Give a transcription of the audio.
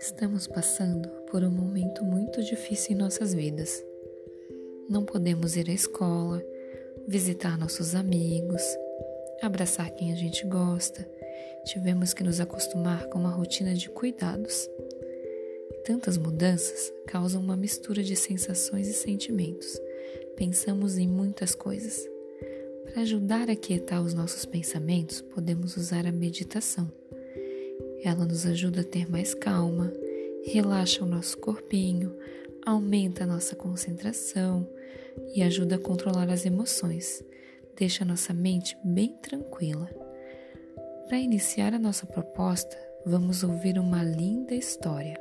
Estamos passando por um momento muito difícil em nossas vidas. Não podemos ir à escola, visitar nossos amigos, abraçar quem a gente gosta. Tivemos que nos acostumar com uma rotina de cuidados. Tantas mudanças causam uma mistura de sensações e sentimentos. Pensamos em muitas coisas. Para ajudar a quietar os nossos pensamentos, podemos usar a meditação. Ela nos ajuda a ter mais calma, relaxa o nosso corpinho, aumenta a nossa concentração e ajuda a controlar as emoções, deixa a nossa mente bem tranquila. Para iniciar a nossa proposta, vamos ouvir uma linda história.